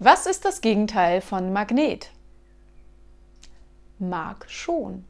Was ist das Gegenteil von Magnet? Mag schon.